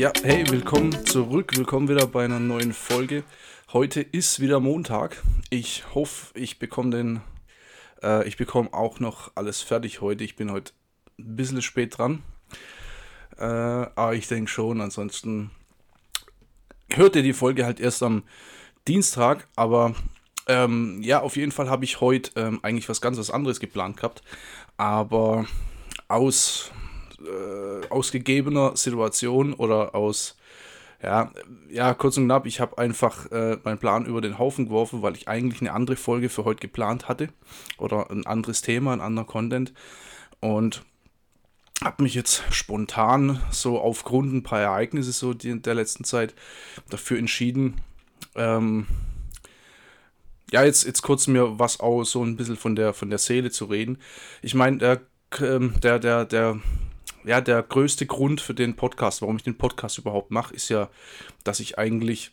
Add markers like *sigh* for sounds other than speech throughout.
Ja, hey, willkommen zurück, willkommen wieder bei einer neuen Folge. Heute ist wieder Montag. Ich hoffe, ich bekomme den, äh, ich bekomme auch noch alles fertig heute. Ich bin heute ein bisschen spät dran, äh, aber ich denke schon. Ansonsten hört ihr die Folge halt erst am Dienstag, aber ähm, ja, auf jeden Fall habe ich heute ähm, eigentlich was ganz was anderes geplant gehabt, aber aus äh, aus gegebener Situation oder aus, ja, ja, kurz und knapp, ich habe einfach äh, meinen Plan über den Haufen geworfen, weil ich eigentlich eine andere Folge für heute geplant hatte oder ein anderes Thema, ein anderer Content und habe mich jetzt spontan so aufgrund ein paar Ereignisse so die, der letzten Zeit dafür entschieden, ähm, ja, jetzt, jetzt kurz mir was aus, so ein bisschen von der, von der Seele zu reden. Ich meine, der, ähm, der, der, der ja, der größte Grund für den Podcast, warum ich den Podcast überhaupt mache, ist ja, dass ich eigentlich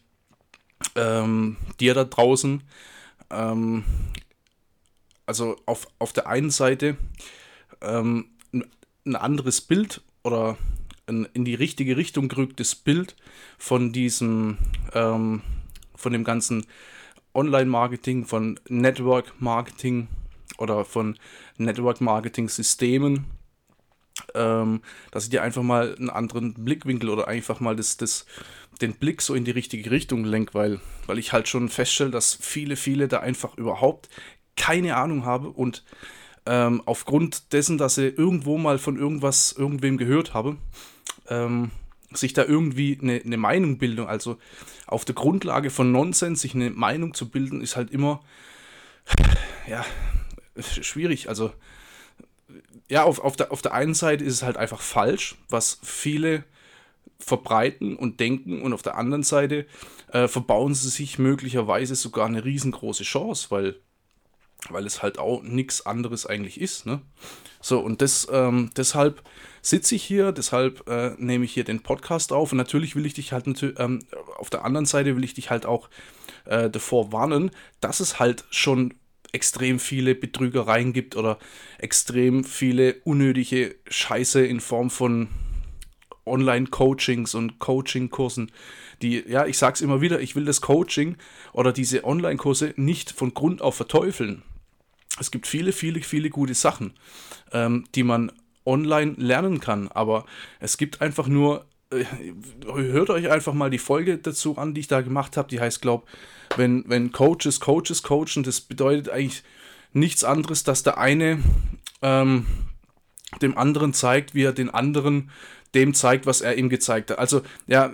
ähm, dir da draußen, ähm, also auf, auf der einen Seite ähm, ein, anderes Bild oder ein in die richtige Richtung gerücktes Bild von diesem, ähm, von dem ganzen Online-Marketing, von Network-Marketing oder von Network-Marketing-Systemen ähm, dass ich dir einfach mal einen anderen Blickwinkel oder einfach mal das, das, den Blick so in die richtige Richtung lenke, weil, weil ich halt schon feststelle, dass viele, viele da einfach überhaupt keine Ahnung haben und ähm, aufgrund dessen, dass sie irgendwo mal von irgendwas, irgendwem gehört habe, ähm, sich da irgendwie eine, eine Meinung bilden. Also auf der Grundlage von Nonsens sich eine Meinung zu bilden, ist halt immer ja schwierig. Also ja, auf, auf, der, auf der einen Seite ist es halt einfach falsch, was viele verbreiten und denken und auf der anderen Seite äh, verbauen sie sich möglicherweise sogar eine riesengroße Chance, weil, weil es halt auch nichts anderes eigentlich ist. Ne? So, und das, ähm, deshalb sitze ich hier, deshalb äh, nehme ich hier den Podcast auf und natürlich will ich dich halt ähm, auf der anderen Seite will ich dich halt auch äh, davor warnen, dass es halt schon extrem viele Betrügereien gibt oder extrem viele unnötige Scheiße in Form von Online-Coachings und Coaching-Kursen, die, ja, ich sag's immer wieder, ich will das Coaching oder diese Online-Kurse nicht von Grund auf verteufeln. Es gibt viele, viele, viele gute Sachen, ähm, die man online lernen kann, aber es gibt einfach nur hört euch einfach mal die Folge dazu an, die ich da gemacht habe. Die heißt, glaube wenn, wenn Coaches Coaches coachen, das bedeutet eigentlich nichts anderes, dass der eine ähm, dem anderen zeigt, wie er den anderen dem zeigt, was er ihm gezeigt hat. Also, ja,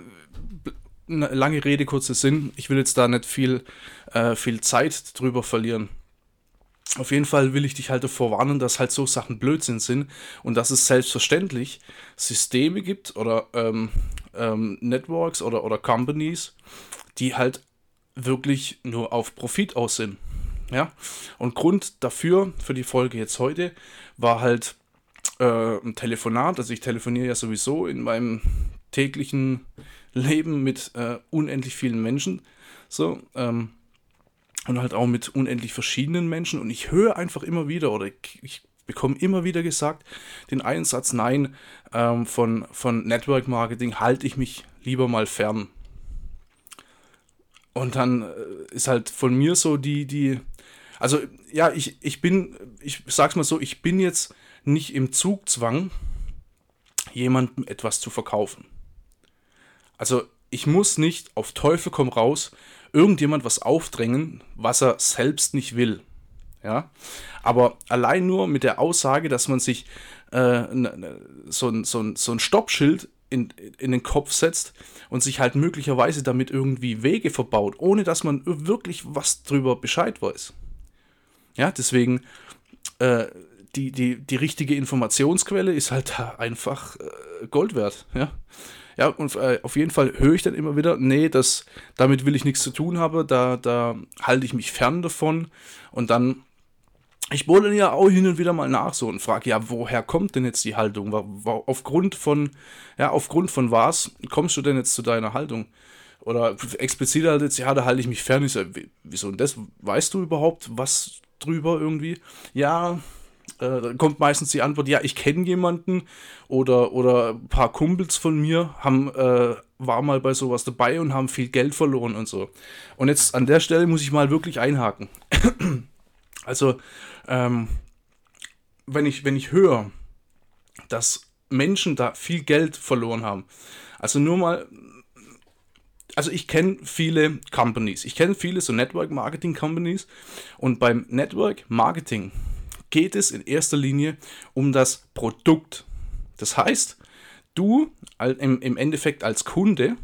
lange Rede, kurzer Sinn. Ich will jetzt da nicht viel, äh, viel Zeit drüber verlieren. Auf jeden Fall will ich dich halt davor warnen, dass halt so Sachen Blödsinn sind und dass es selbstverständlich Systeme gibt oder ähm, ähm, Networks oder, oder Companies, die halt wirklich nur auf Profit aus sind. Ja, und Grund dafür, für die Folge jetzt heute, war halt äh, ein Telefonat. Also ich telefoniere ja sowieso in meinem täglichen Leben mit äh, unendlich vielen Menschen. So, ähm, und halt auch mit unendlich verschiedenen Menschen. Und ich höre einfach immer wieder oder ich, bekomme immer wieder gesagt, den Einsatz Nein ähm, von, von Network Marketing halte ich mich lieber mal fern. Und dann äh, ist halt von mir so die, die, also ja, ich, ich bin, ich sag's mal so, ich bin jetzt nicht im Zugzwang, jemandem etwas zu verkaufen. Also ich muss nicht auf Teufel komm raus irgendjemand was aufdrängen, was er selbst nicht will. Ja, aber allein nur mit der Aussage, dass man sich äh, so, ein, so, so ein Stoppschild in, in den Kopf setzt und sich halt möglicherweise damit irgendwie Wege verbaut, ohne dass man wirklich was drüber Bescheid weiß. Ja, deswegen äh, die, die, die richtige Informationsquelle ist halt einfach äh, Gold wert. Ja? Ja, und äh, auf jeden Fall höre ich dann immer wieder, nee, das, damit will ich nichts zu tun haben, da, da halte ich mich fern davon. Und dann, ich dann ja auch hin und wieder mal nach so und frage, ja, woher kommt denn jetzt die Haltung? Aufgrund von, ja, aufgrund von was kommst du denn jetzt zu deiner Haltung? Oder explizit halt jetzt, ja, da halte ich mich fern. Ich so, wieso und das? Weißt du überhaupt was drüber irgendwie? Ja, äh, da kommt meistens die Antwort, ja, ich kenne jemanden oder, oder ein paar Kumpels von mir haben, äh, war mal bei sowas dabei und haben viel Geld verloren und so. Und jetzt an der Stelle muss ich mal wirklich einhaken. *clears throat* also, ähm, wenn ich, wenn ich höre, dass Menschen da viel Geld verloren haben, also nur mal also ich kenne viele Companies, ich kenne viele so Network Marketing Companies und beim Network Marketing geht es in erster Linie um das Produkt. Das heißt, du im, Endeffekt als Kunde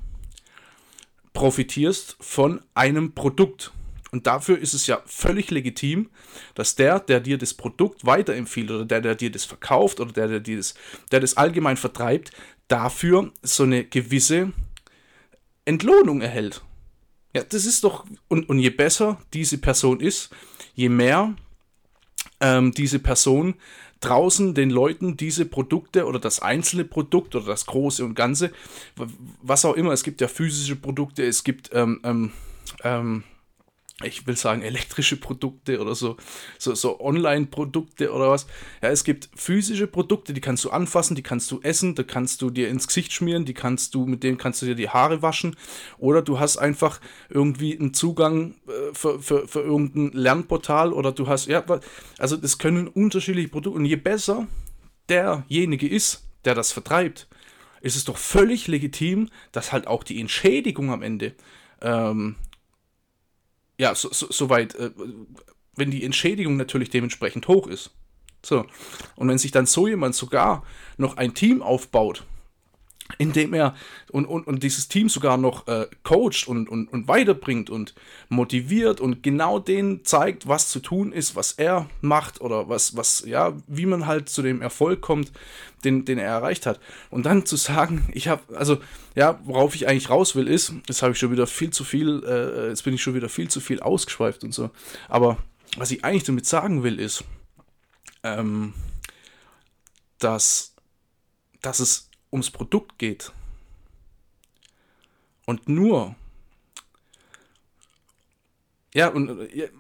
profitierst von einem Produkt. Und dafür ist es ja völlig legitim, dass der, der dir das Produkt weiterempfiehlt oder der, der dir das verkauft oder der, der dir das, der das allgemein vertreibt, dafür so eine gewisse Entlohnung erhält. Ja, das ist doch, und, und je besser diese Person ist, je mehr ähm, diese Person draußen den Leuten diese Produkte oder das einzelne Produkt oder das große und ganze, was auch immer, es gibt ja physische Produkte, es gibt ähm, ähm, ähm ich will sagen, elektrische Produkte oder so, so, so Online-Produkte oder was. Ja, es gibt physische Produkte, die kannst du anfassen, die kannst du essen, da kannst du dir ins Gesicht schmieren, die kannst du, mit denen kannst du dir die Haare waschen. Oder du hast einfach irgendwie einen Zugang äh, für, für, für irgendein Lernportal oder du hast, ja, also das können unterschiedliche Produkte. Und je besser derjenige ist, der das vertreibt, ist es doch völlig legitim, dass halt auch die Entschädigung am Ende ähm, ja, so, so, soweit, äh, wenn die Entschädigung natürlich dementsprechend hoch ist. So. Und wenn sich dann so jemand sogar noch ein Team aufbaut, indem er und, und, und dieses Team sogar noch äh, coacht und, und, und weiterbringt und motiviert und genau denen zeigt, was zu tun ist, was er macht oder was, was, ja, wie man halt zu dem Erfolg kommt, den, den er erreicht hat. Und dann zu sagen, *laughs* ich habe, also, ja, worauf ich eigentlich raus will, ist, jetzt habe ich schon wieder viel zu viel, äh, jetzt bin ich schon wieder viel zu viel ausgeschweift und so. Aber was ich eigentlich damit sagen will, ist, ähm, dass, dass es ums Produkt geht und nur, ja, und,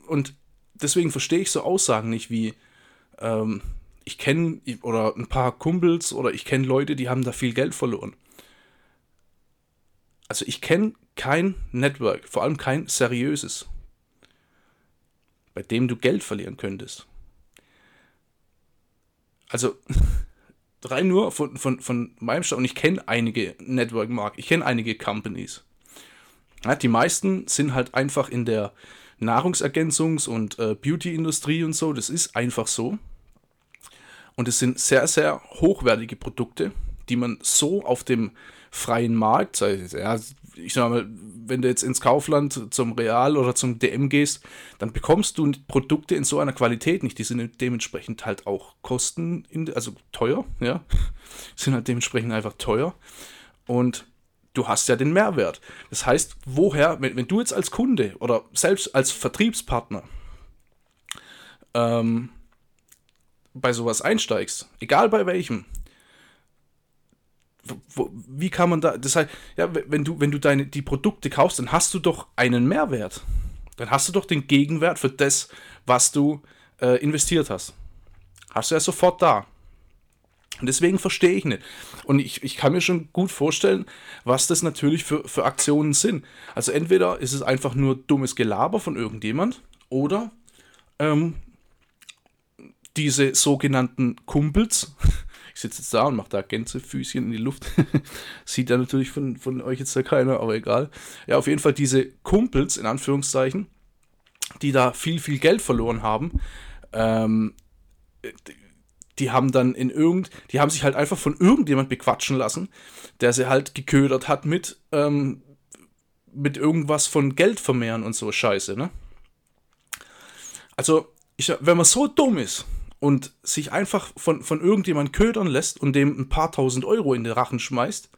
und deswegen verstehe ich so Aussagen nicht wie, ähm, ich kenne oder ein paar Kumpels oder ich kenne Leute, die haben da viel Geld verloren. Also ich kenne kein Network, vor allem kein seriöses, bei dem du Geld verlieren könntest. Also *laughs* rein nur von, von, von meinem Stand, und ich kenne einige Network Mark, ich kenne einige Companies. Ja, die meisten sind halt einfach in der Nahrungsergänzungs- und äh, Beauty-Industrie und so, das ist einfach so. Und es sind sehr, sehr hochwertige Produkte, die man so auf dem freien Markt, ja, ich sag mal, wenn du jetzt ins Kaufland zum Real oder zum DM gehst, dann bekommst du Produkte in so einer Qualität nicht. Die sind dementsprechend halt auch Kosten, also teuer, ja, *laughs* sind halt dementsprechend einfach teuer. Und du hast ja den Mehrwert. Das heißt, woher, wenn, wenn du jetzt als Kunde oder selbst als Vertriebspartner ähm, bei sowas einsteigst, egal bei welchem, wo, wie kann man da, das heißt, ja, wenn du, wenn du deine, die Produkte kaufst, dann hast du doch einen Mehrwert. Dann hast du doch den Gegenwert für das, was du äh, investiert hast. Hast du ja sofort da. Und deswegen verstehe ich nicht. Und ich, ich kann mir schon gut vorstellen, was das natürlich für, für Aktionen sind. Also entweder ist es einfach nur dummes Gelaber von irgendjemand oder ähm, diese sogenannten Kumpels, ich sitze jetzt da und mache da Gänsefüßchen in die Luft. *laughs* Sieht da natürlich von, von euch jetzt da keiner, aber egal. Ja, auf jeden Fall diese Kumpels, in Anführungszeichen, die da viel, viel Geld verloren haben, ähm, die haben dann in irgend, die haben sich halt einfach von irgendjemand bequatschen lassen, der sie halt geködert hat mit, ähm, mit irgendwas von Geld vermehren und so Scheiße, ne? Also, ich, wenn man so dumm ist, und sich einfach von, von irgendjemand ködern lässt und dem ein paar tausend Euro in den Rachen schmeißt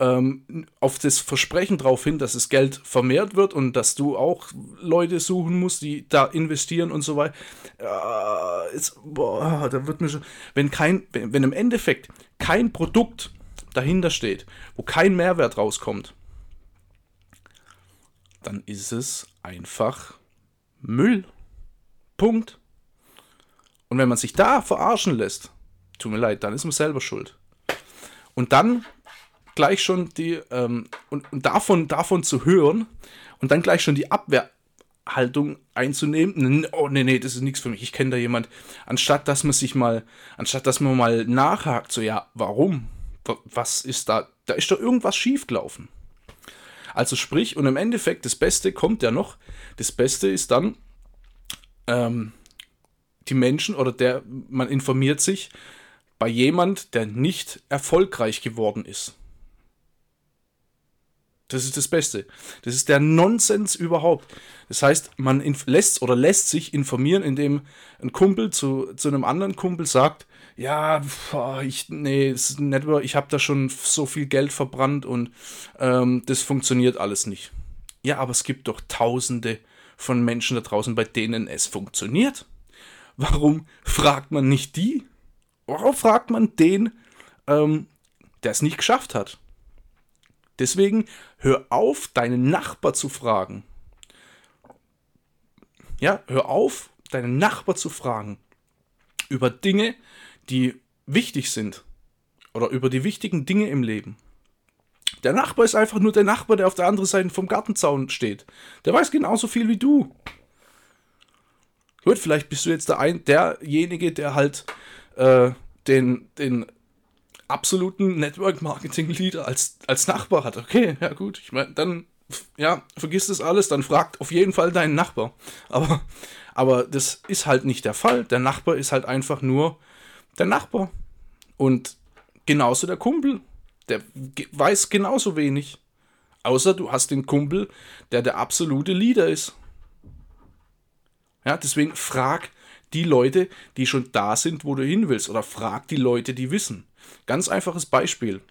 ähm, auf das Versprechen darauf hin, dass das Geld vermehrt wird und dass du auch Leute suchen musst, die da investieren und so weiter. Äh, ist, boah, da wird mir schon, wenn kein, wenn, wenn im Endeffekt kein Produkt dahinter steht, wo kein Mehrwert rauskommt, dann ist es einfach Müll. Punkt. Und wenn man sich da verarschen lässt, tut mir leid, dann ist man selber schuld. Und dann gleich schon die, ähm, und, und, davon, davon zu hören und dann gleich schon die Abwehrhaltung einzunehmen, oh nee, nee, das ist nichts für mich, ich kenne da jemand, anstatt dass man sich mal, anstatt dass man mal nachhakt, so ja, warum? Was ist da? Da ist doch irgendwas schiefgelaufen. Also sprich, und im Endeffekt, das Beste kommt ja noch. Das Beste ist dann, ähm, die Menschen oder der, man informiert sich bei jemand, der nicht erfolgreich geworden ist. Das ist das Beste. Das ist der Nonsens überhaupt. Das heißt, man lässt oder lässt sich informieren, indem ein Kumpel zu, zu einem anderen Kumpel sagt, ja, ich, nee, ich habe da schon so viel Geld verbrannt und ähm, das funktioniert alles nicht. Ja, aber es gibt doch Tausende von Menschen da draußen, bei denen es funktioniert. Warum fragt man nicht die? Warum fragt man den, ähm, der es nicht geschafft hat? Deswegen hör auf, deinen Nachbar zu fragen. Ja, hör auf, deinen Nachbar zu fragen über Dinge, die wichtig sind oder über die wichtigen Dinge im Leben. Der Nachbar ist einfach nur der Nachbar, der auf der anderen Seite vom Gartenzaun steht. Der weiß genauso viel wie du. Gut, vielleicht bist du jetzt der ein, derjenige, der halt äh, den, den absoluten Network Marketing Leader als, als Nachbar hat. Okay, ja gut, ich meine, dann, ja, vergiss das alles, dann fragt auf jeden Fall deinen Nachbar. Aber, aber das ist halt nicht der Fall. Der Nachbar ist halt einfach nur der Nachbar. Und genauso der Kumpel. Der weiß genauso wenig. Außer du hast den Kumpel, der der absolute Leader ist. Ja, deswegen frag die Leute, die schon da sind, wo du hin willst. Oder frag die Leute, die wissen. Ganz einfaches Beispiel.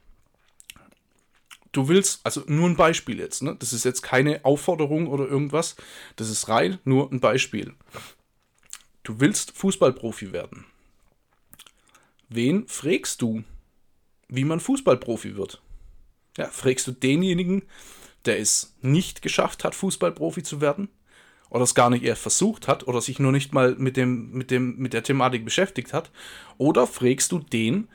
Du willst, also nur ein Beispiel jetzt, ne? Das ist jetzt keine Aufforderung oder irgendwas. Das ist rein nur ein Beispiel. Du willst Fußballprofi werden. Wen fragst du, wie man Fußballprofi wird? Ja, fragst du denjenigen, der es nicht geschafft hat, Fußballprofi zu werden? Oder es gar nicht erst versucht hat oder sich nur nicht mal mit, dem, mit, dem, mit der Thematik beschäftigt hat? Oder fragst du den,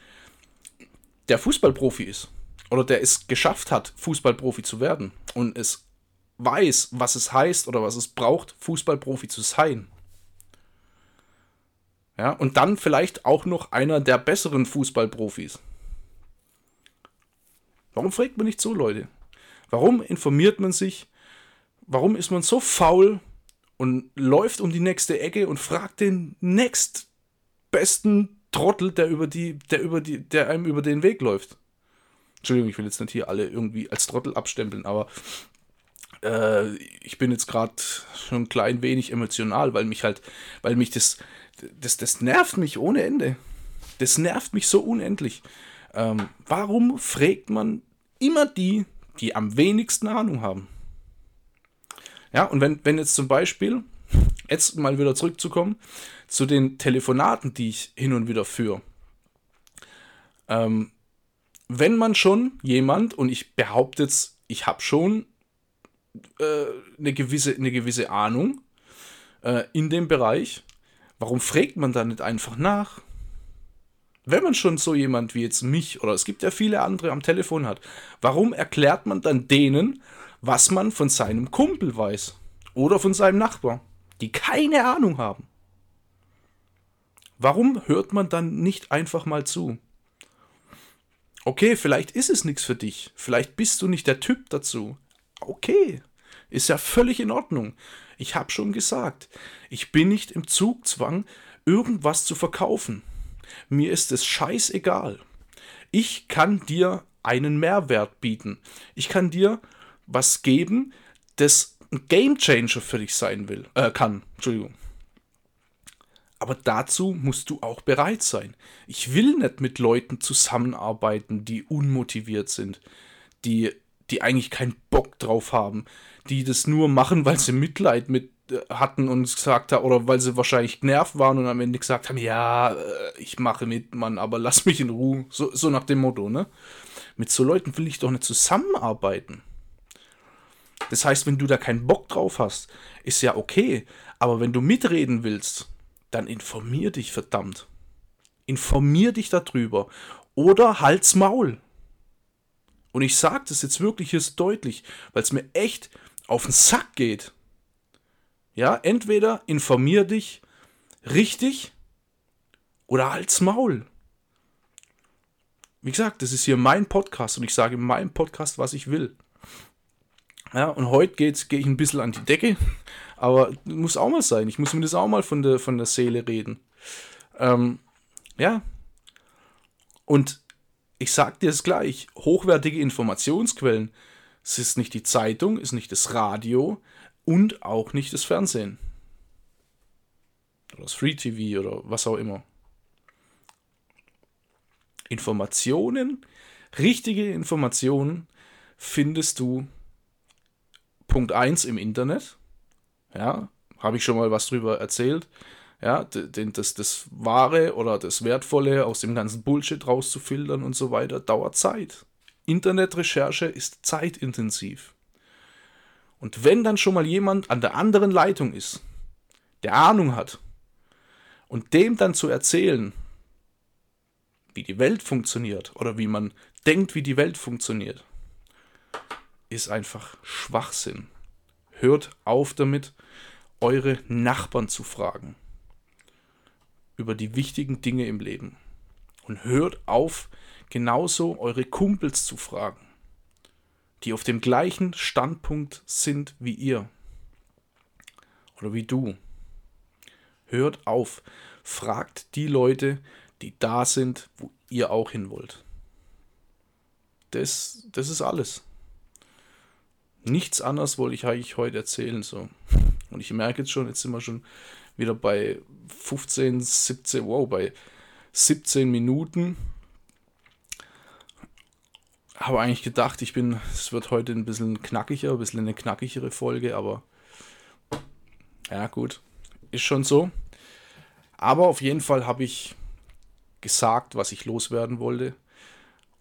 der Fußballprofi ist oder der es geschafft hat, Fußballprofi zu werden und es weiß, was es heißt oder was es braucht, Fußballprofi zu sein? Ja, und dann vielleicht auch noch einer der besseren Fußballprofis. Warum fragt man nicht so, Leute? Warum informiert man sich? Warum ist man so faul und läuft um die nächste Ecke und fragt den nächstbesten Trottel, der über die, der über die, der einem über den Weg läuft? Entschuldigung, ich will jetzt nicht hier alle irgendwie als Trottel abstempeln, aber äh, ich bin jetzt gerade schon ein klein wenig emotional, weil mich halt, weil mich das, das, das nervt mich ohne Ende. Das nervt mich so unendlich. Ähm, warum fragt man immer die, die am wenigsten Ahnung haben? Ja, und wenn, wenn jetzt zum Beispiel, jetzt mal wieder zurückzukommen, zu den Telefonaten, die ich hin und wieder führe. Ähm, wenn man schon jemand, und ich behaupte jetzt, ich habe schon äh, eine, gewisse, eine gewisse Ahnung äh, in dem Bereich, Warum fragt man da nicht einfach nach? Wenn man schon so jemand wie jetzt mich oder es gibt ja viele andere am Telefon hat, warum erklärt man dann denen, was man von seinem Kumpel weiß oder von seinem Nachbar, die keine Ahnung haben? Warum hört man dann nicht einfach mal zu? Okay, vielleicht ist es nichts für dich, vielleicht bist du nicht der Typ dazu. Okay, ist ja völlig in Ordnung. Ich habe schon gesagt, ich bin nicht im Zugzwang, irgendwas zu verkaufen. Mir ist es scheißegal. Ich kann dir einen Mehrwert bieten. Ich kann dir was geben, das ein Gamechanger für dich sein will, äh, kann. Entschuldigung. Aber dazu musst du auch bereit sein. Ich will nicht mit Leuten zusammenarbeiten, die unmotiviert sind, die, die eigentlich keinen Bock drauf haben, die das nur machen, weil sie Mitleid mit äh, hatten und gesagt haben, oder weil sie wahrscheinlich genervt waren und am Ende gesagt haben, ja, äh, ich mache mit, Mann, aber lass mich in Ruhe. So, so nach dem Motto, ne? Mit so Leuten will ich doch nicht zusammenarbeiten. Das heißt, wenn du da keinen Bock drauf hast, ist ja okay. Aber wenn du mitreden willst, dann informier dich verdammt. Informier dich darüber. Oder halt's Maul. Und ich sage das jetzt wirklich hier deutlich, weil es mir echt auf den Sack geht. Ja, entweder informier dich richtig oder halt's Maul. Wie gesagt, das ist hier mein Podcast und ich sage in meinem Podcast, was ich will. Ja, und heute gehe ich ein bisschen an die Decke, aber muss auch mal sein. Ich muss mir das auch mal von der, von der Seele reden. Ähm, ja. Und ich sage dir es gleich: hochwertige Informationsquellen. Es ist nicht die Zeitung, ist nicht das Radio und auch nicht das Fernsehen. Oder das Free TV oder was auch immer. Informationen, richtige Informationen findest du Punkt 1 im Internet. Ja, habe ich schon mal was drüber erzählt. Ja, das, das Wahre oder das Wertvolle aus dem ganzen Bullshit rauszufiltern und so weiter, dauert Zeit. Internetrecherche ist zeitintensiv. Und wenn dann schon mal jemand an der anderen Leitung ist, der Ahnung hat, und dem dann zu erzählen, wie die Welt funktioniert oder wie man denkt, wie die Welt funktioniert, ist einfach Schwachsinn. Hört auf damit, eure Nachbarn zu fragen über die wichtigen Dinge im Leben. Und hört auf, genauso eure Kumpels zu fragen, die auf dem gleichen Standpunkt sind wie ihr oder wie du. Hört auf, fragt die Leute, die da sind, wo ihr auch hin wollt. Das, das ist alles. Nichts anderes wollte ich eigentlich heute erzählen. So. Und ich merke jetzt schon, jetzt sind wir schon wieder bei 15, 17, wow, bei 17 Minuten. Habe eigentlich gedacht, ich bin, es wird heute ein bisschen knackiger, ein bisschen eine knackigere Folge, aber ja, gut, ist schon so. Aber auf jeden Fall habe ich gesagt, was ich loswerden wollte.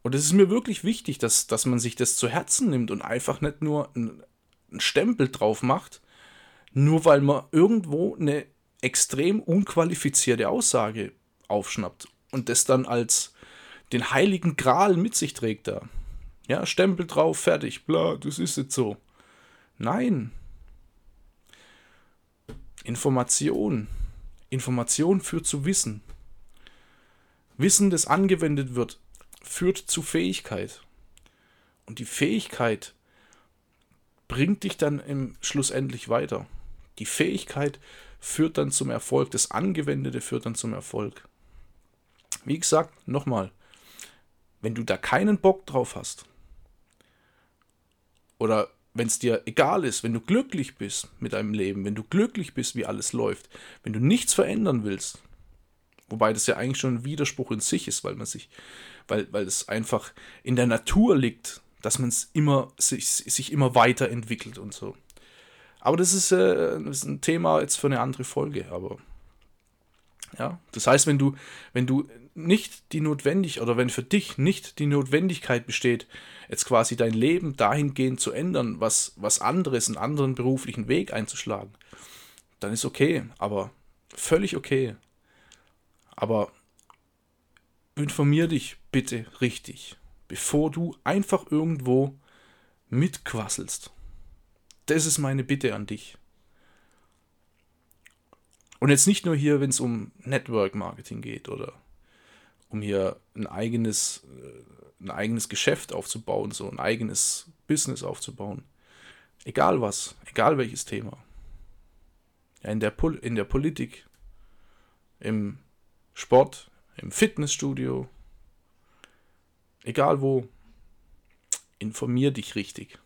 Und es ist mir wirklich wichtig, dass, dass man sich das zu Herzen nimmt und einfach nicht nur einen Stempel drauf macht, nur weil man irgendwo eine extrem unqualifizierte Aussage aufschnappt und das dann als den heiligen Gral mit sich trägt da. Ja, Stempel drauf, fertig, bla, das ist jetzt so. Nein. Information. Information führt zu Wissen. Wissen, das angewendet wird, führt zu Fähigkeit. Und die Fähigkeit bringt dich dann im schlussendlich weiter. Die Fähigkeit führt dann zum Erfolg, das Angewendete führt dann zum Erfolg. Wie gesagt, nochmal, wenn du da keinen Bock drauf hast, oder wenn es dir egal ist, wenn du glücklich bist mit deinem Leben, wenn du glücklich bist, wie alles läuft, wenn du nichts verändern willst, wobei das ja eigentlich schon ein Widerspruch in sich ist, weil man sich, weil, weil es einfach in der Natur liegt, dass man immer, sich, sich immer weiterentwickelt und so. Aber das ist, äh, das ist ein Thema jetzt für eine andere Folge. Aber ja, das heißt, wenn du, wenn du nicht die notwendig oder wenn für dich nicht die Notwendigkeit besteht, jetzt quasi dein Leben dahingehend zu ändern, was, was anderes, einen anderen beruflichen Weg einzuschlagen, dann ist okay, aber völlig okay. Aber informier dich bitte richtig, bevor du einfach irgendwo mitquasselst. Das ist meine Bitte an dich. Und jetzt nicht nur hier, wenn es um Network Marketing geht oder um hier ein eigenes, äh, ein eigenes Geschäft aufzubauen, so ein eigenes Business aufzubauen. Egal was, egal welches Thema. Ja, in, der Pol in der Politik, im Sport, im Fitnessstudio, egal wo, informier dich richtig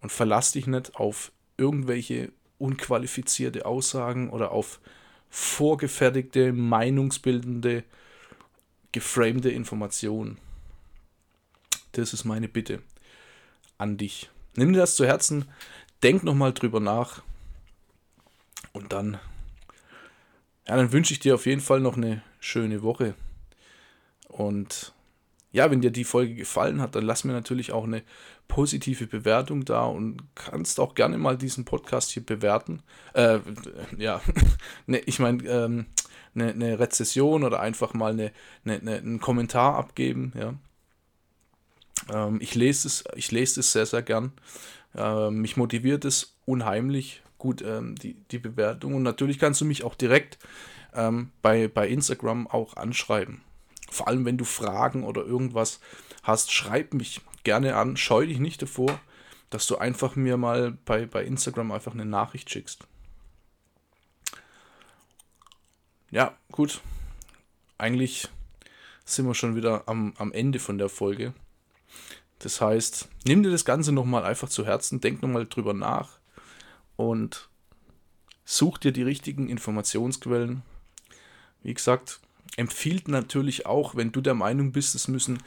und verlass dich nicht auf irgendwelche unqualifizierte Aussagen oder auf vorgefertigte, meinungsbildende, geframte Informationen. Das ist meine Bitte. an dich. Nimm dir das zu Herzen, denk nochmal drüber nach und dann, ja, dann wünsche ich dir auf jeden Fall noch eine schöne Woche. Und ja, wenn dir die Folge gefallen hat, dann lass mir natürlich auch eine positive Bewertung da und kannst auch gerne mal diesen Podcast hier bewerten. Äh, *laughs* ja, *laughs* ne, ich meine, ähm, eine, eine Rezession oder einfach mal eine, eine, eine, einen Kommentar abgeben, ja. Ähm, ich lese es, ich lese es sehr, sehr gern. Ähm, mich motiviert es unheimlich gut, ähm, die, die Bewertung. Und natürlich kannst du mich auch direkt ähm, bei, bei Instagram auch anschreiben. Vor allem, wenn du Fragen oder irgendwas hast, schreib mich gerne an. Scheu dich nicht davor, dass du einfach mir mal bei, bei Instagram einfach eine Nachricht schickst. Ja, gut. Eigentlich sind wir schon wieder am, am Ende von der Folge. Das heißt, nimm dir das Ganze nochmal einfach zu Herzen, denk nochmal drüber nach und such dir die richtigen Informationsquellen. Wie gesagt, empfiehlt natürlich auch, wenn du der Meinung bist, es müssen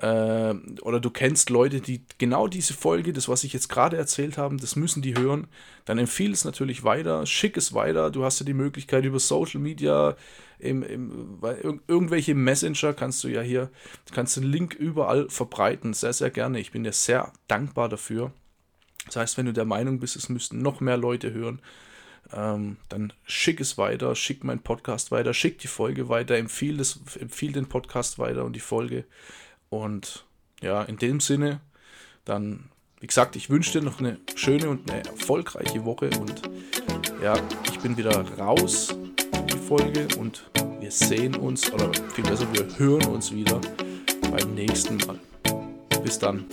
äh, oder du kennst Leute, die genau diese Folge, das was ich jetzt gerade erzählt habe, das müssen die hören, dann empfiehl es natürlich weiter, schick es weiter. Du hast ja die Möglichkeit über Social Media, im, im, irgendwelche Messenger kannst du ja hier, kannst den Link überall verbreiten, sehr, sehr gerne. Ich bin dir sehr dankbar dafür. Das heißt, wenn du der Meinung bist, es müssten noch mehr Leute hören, ähm, dann schick es weiter, schick meinen Podcast weiter, schick die Folge weiter, empfiehl, das, empfiehl den Podcast weiter und die Folge. Und ja, in dem Sinne, dann, wie gesagt, ich wünsche dir noch eine schöne und eine erfolgreiche Woche und ja, ich bin wieder raus in die Folge und wir sehen uns, oder viel besser, wir hören uns wieder beim nächsten Mal. Bis dann.